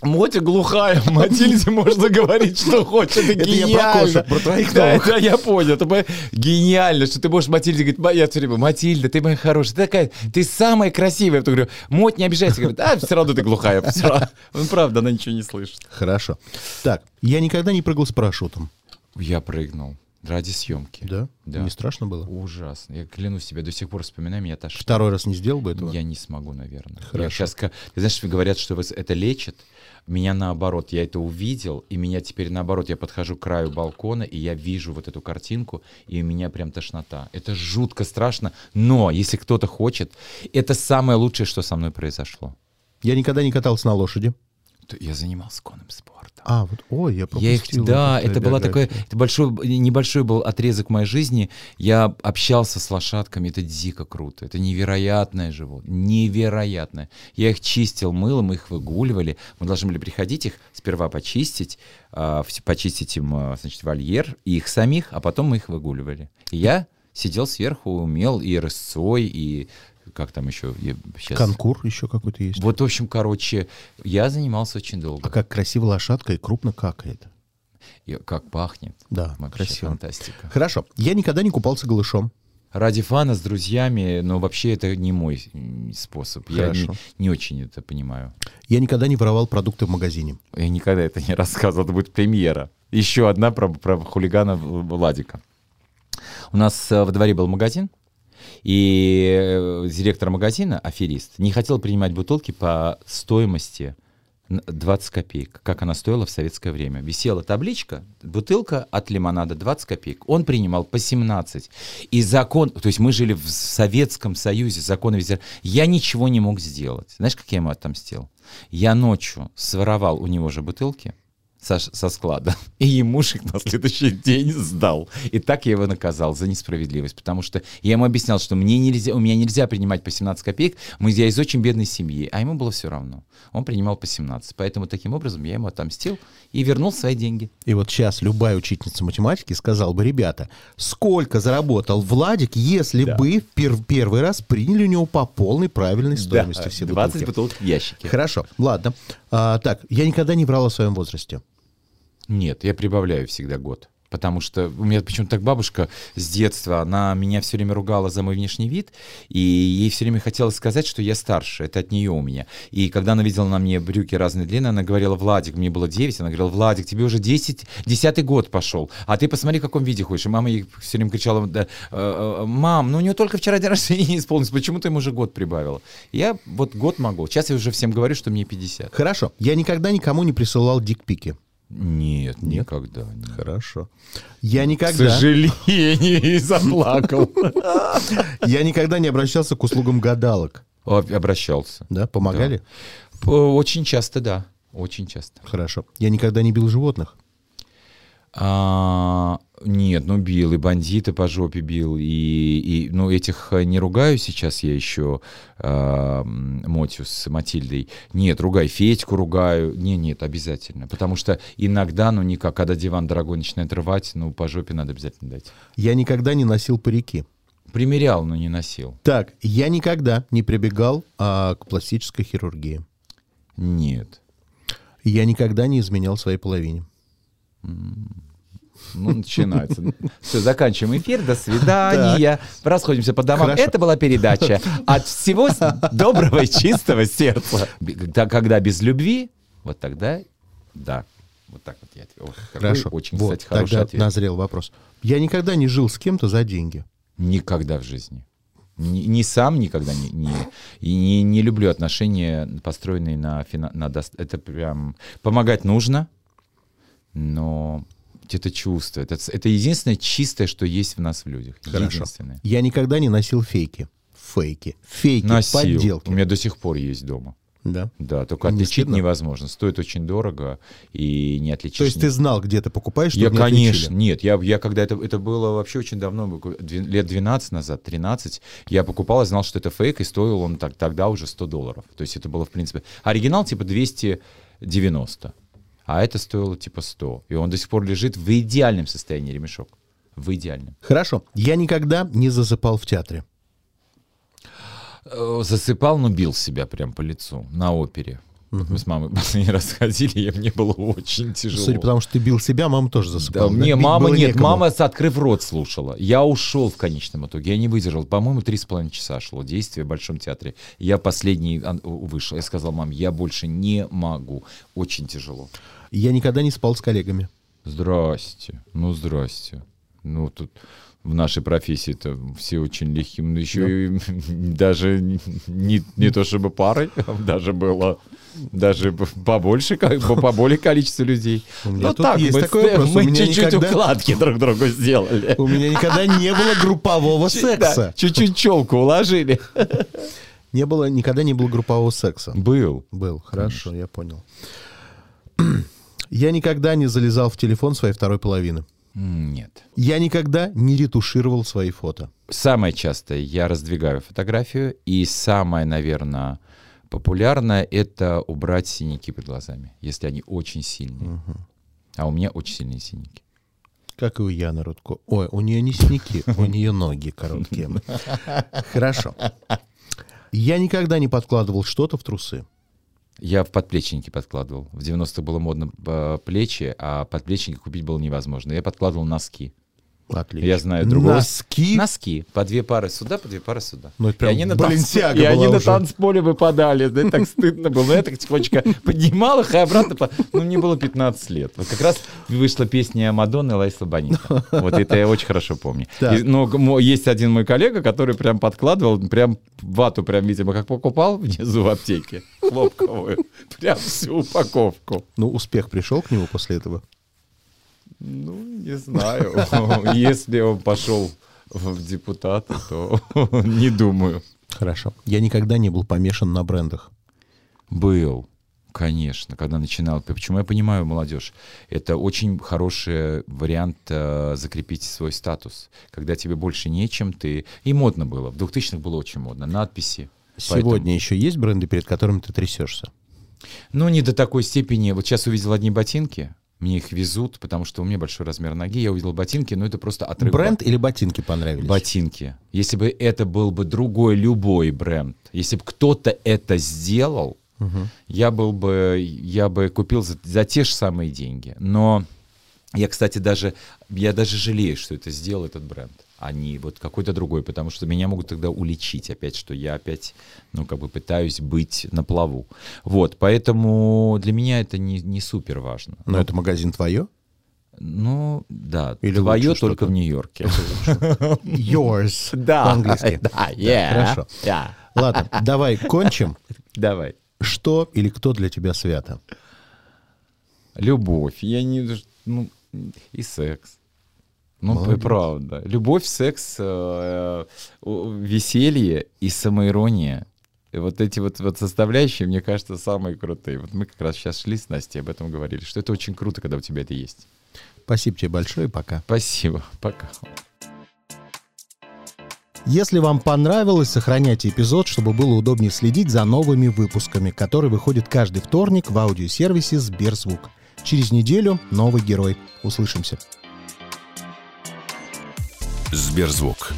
Мотя глухая, Матильде можно говорить, что хочет, это Это я про гениально. кошек, про твоих да, новых. да, я понял, это гениально, что ты можешь Матильде говорить, «Ма- я все время, Матильда, ты моя хорошая, ты такая, ты самая красивая. Я говорю, Моть, не обижайся. Говорит, а, все равно ты глухая. всё равно». Ну, правда, она ничего не слышит. Хорошо. Так, я никогда не прыгал с парашютом. Я прыгнул ради съемки. Да? Да. Не страшно было? Ужасно. Я клянусь тебе, до сих пор вспоминаю, меня тошнит. Второй раз не сделал бы этого? Я не смогу, наверное. Хорошо. Я сейчас, знаешь, говорят, что это лечит. Меня наоборот, я это увидел, и меня теперь наоборот, я подхожу к краю балкона, и я вижу вот эту картинку, и у меня прям тошнота. Это жутко страшно, но если кто-то хочет, это самое лучшее, что со мной произошло. Я никогда не катался на лошади. Я занимался конным спортом. А, вот, ой, я Я их, пропустил. да, эту это была такой, это большой, небольшой был отрезок моей жизни. Я общался с лошадками, это дико круто, это невероятное животное, невероятное. Я их чистил мылом, их выгуливали. Мы должны были приходить их сперва почистить, а, почистить им, а, значит, вольер и их самих, а потом мы их выгуливали. И я сидел сверху, умел и рысцой, и как там еще, щас- Конкур еще какой-то есть. Вот, в общем, короче, я занимался очень А долго. как красиво лошадка и крупно какает. И как пахнет. Да, Вообще красиво. фантастика. Хорошо. Я никогда не купался голышом. Ради фана с друзьями, но вообще это не мой способ. Я не, Хорошо. не очень это понимаю. Я никогда не воровал продукты в магазине. Я никогда это не *laughs* рассказывал, это будет премьера. Еще одна про, про хулигана Владика. У нас э, во дворе был магазин, и э, директор магазина, аферист, не хотел принимать бутылки по стоимости Н- 20 копеек, как она стоила в советское время. Висела табличка, бутылка от лимонада 20 копеек. Он принимал по 17. И закон, то есть мы жили в Советском Союзе, законы везде. Я ничего не мог сделать. Знаешь, как я ему отомстил? Я ночью своровал у него же бутылки, со, со склада. *laughs* И ему их на следующий день сдал. И так я его наказал за несправедливость. Потому что я ему объяснял, что мне нельзя, у меня нельзя принимать по 17 копеек. Мы, я из очень бедной семьи. А ему было все равно. Он принимал по 17. Поэтому таким образом я ему отомстил и вернул свои деньги. И вот сейчас любая учительница математики сказала бы, ребята, сколько заработал Владик, если Да. бы пер- первый раз приняли у него по полной правильной стоимости все 20 бутылки. бутылок в ящике. Хорошо, ладно. А, так, я никогда не врал о своем возрасте. Нет, я прибавляю всегда год. Потому что у меня почему-то так бабушка с детства, она меня все время ругала за мой внешний вид, и ей все время хотелось сказать, что я старше, это от нее у меня. И когда она видела на мне брюки разной длины, она говорила, Владик, мне было 9, она говорила, Владик, тебе уже 10, 10 год пошел, а ты посмотри, в каком виде ходишь. И мама ей все время кричала, да, э, э, мам, ну у нее только вчера день *laughs* рождения исполнился, почему ты ему уже год прибавила? Я вот год могу. Сейчас я уже всем говорю, что мне 50. Хорошо, я никогда никому не присылал дикпики. Нет, никогда. нет. Хорошо. Я К никогда, сожалению, и заплакал. *laughs* я никогда не обращался к услугам гадалок. Обращался. Да, помогали? П- Очень часто, да. Очень часто. Хорошо. Я никогда не бил животных. А, нет, ну бил, и бандита по жопе бил, и, и ну этих э, не ругаю сейчас я еще а, м, Мотю с Матильдой. Нет, ругай, Федьку ругаю. Не, нет, обязательно. Потому что иногда, ну никак, когда диван дорогой начинает рвать, ну по жопе надо обязательно дать. Я никогда не носил парики. Примерял, но не носил. Так, я никогда не прибегал а, к пластической хирургии. Нет. Я никогда не изменял своей половине. Ну, начинается. Все, заканчиваем эфир. До свидания. Расходимся по домам. Хорошо. Это была передача от всего доброго и чистого сердца. Когда, без любви, вот тогда да. Вот так вот я ответил. Хорошо. Очень, Вот, кстати, хороший тогда ответ. назрел вопрос. Я никогда не жил с кем-то за деньги. Никогда в жизни. Ни, ни сам никогда не, не, не, не люблю отношения, построенные на, на дос- Это прям... Помогать нужно, но это чувство. Это, это единственное чистое, что есть в нас в людях. Хорошо. Единственное. Я никогда не носил фейки. Фейки. Фейки, Носил. подделки. У меня до сих пор есть дома. Да. Да, только Не отличить стыдно? невозможно. Стоит очень дорого и не отличишь. То есть ты знал, где ты покупаешь, чтобы Я, не конечно, отличили? нет, я, я когда это, это было вообще очень давно, лет 12 назад, 13, я покупал и знал, что это фейк, и стоил он так, тогда уже 100 долларов. То есть это было, в принципе, оригинал типа 290, а это стоило типа 100. И он до сих пор лежит в идеальном состоянии, ремешок. В идеальном. Хорошо. Я никогда не засыпал в театре. Э, Засыпал, но бил себя прям по лицу на опере. Мы с мамой *laughs* последний раз ходили, и мне было очень тяжело. Судя по тому, что ты бил себя, мама тоже Да, засыпала. мне Бить мама было нет, некому. мама открыв рот слушала. Я ушел в конечном итоге, я не выдержал. По-моему, три с половиной часа шло действие в Большом театре. Я последний ан- вышел. Я сказал, мам, я больше не могу. Очень тяжело. Я никогда не спал с коллегами. Здрасте. Ну, здрасте. Ну, тут в нашей профессии-то все очень легкие. Ну, еще и *laughs* даже не, не то чтобы парой, *laughs* даже было даже побольше, как бы поболее количество людей. У меня ну тут так, есть мы, такой вопрос. Мы чуть-чуть никогда- укладки друг другу сделали. У меня никогда не было *laughs* группового Да, секса. чуть-чуть челку уложили. Не было, никогда не было группового секса. Был. Был, хорошо, я понял. Я никогда не залезал в телефон своей второй половины. Нет. Я никогда не ретушировал свои фото. Самое частое я раздвигаю фотографию, и самое, наверное, популярное это убрать синяки под глазами, если они очень сильные. А у меня очень сильные синяки. Как и у Яны Рудко. Ой, у нее не синяки, у нее ноги короткие. *laughs* Хорошо. Я никогда не подкладывал что-то в трусы. Я в подплечники подкладывал. В 90-х было модно э, плечи, а подплечники купить было невозможно. Я подкладывал носки. Отлично. Я знаю другого. Носки? Носки. По две пары сюда, по две пары сюда. Ну, это прям и они на, танц... И они была на уже. танцполе выпадали. Да, так стыдно было. Я так тихонечко поднимал их и обратно. Ну, мне было 15 лет. Вот как раз вышла песня Мадонны Лайса Бонита. Вот это я очень хорошо помню. И, Но есть один мой коллега, который прям подкладывал, прям вату прям, видимо, как покупал внизу в аптеке. Хлопковую. Прям всю упаковку. Ну, успех пришел к нему после этого? Ну, не знаю. *laughs* Если он пошел в депутаты, то *laughs* не думаю. Хорошо. Я никогда не был помешан на брендах. Был, конечно, когда начинал. Почему я понимаю молодежь? Это очень хороший вариант э, закрепить свой статус. Когда тебе больше нечем, ты... И модно было. В 2000-х было очень модно. Надписи. Сегодня еще есть бренды, перед которыми ты трясешься? Ну, не до такой степени. Вот сейчас увидел одни ботинки. Мне их везут, потому что у меня большой размер ноги. Я увидел ботинки, но это просто отрыв. Бренд или ботинки понравились? Ботинки. Если бы это был бы другой, любой бренд, если бы кто-то это сделал, я был бы, я бы купил за, за те же самые деньги. Но я, кстати, даже, я даже жалею, что это сделал этот бренд, а не вот какой-то другой, потому что меня могут тогда уличить опять, что я опять, ну, как бы пытаюсь быть на плаву. Вот, поэтому для меня это не, не супер важно. Но это магазин твое? Ну, да, Или твое только в Нью-Йорке. Yours. *laughs* Да, По-английски. *laughs* Да, yeah, хорошо. yeah. Ладно, давай кончим. *laughs* Давай. Что или кто для тебя свято? Любовь. Я не... Ну, и секс. Ну, Молодец. правда. Любовь, секс, э, э, веселье и самоирония. И вот эти вот, вот составляющие, мне кажется, самые крутые. Вот мы как раз сейчас шли с Настей, об этом говорили, что это очень круто, когда у тебя это есть. Спасибо тебе большое, пока. Спасибо. Пока. Если вам понравилось, сохраняйте эпизод, чтобы было удобнее следить за новыми выпусками, которые выходят каждый вторник в аудиосервисе Сберзвук. Через неделю новый герой. Услышимся. Сберзвук.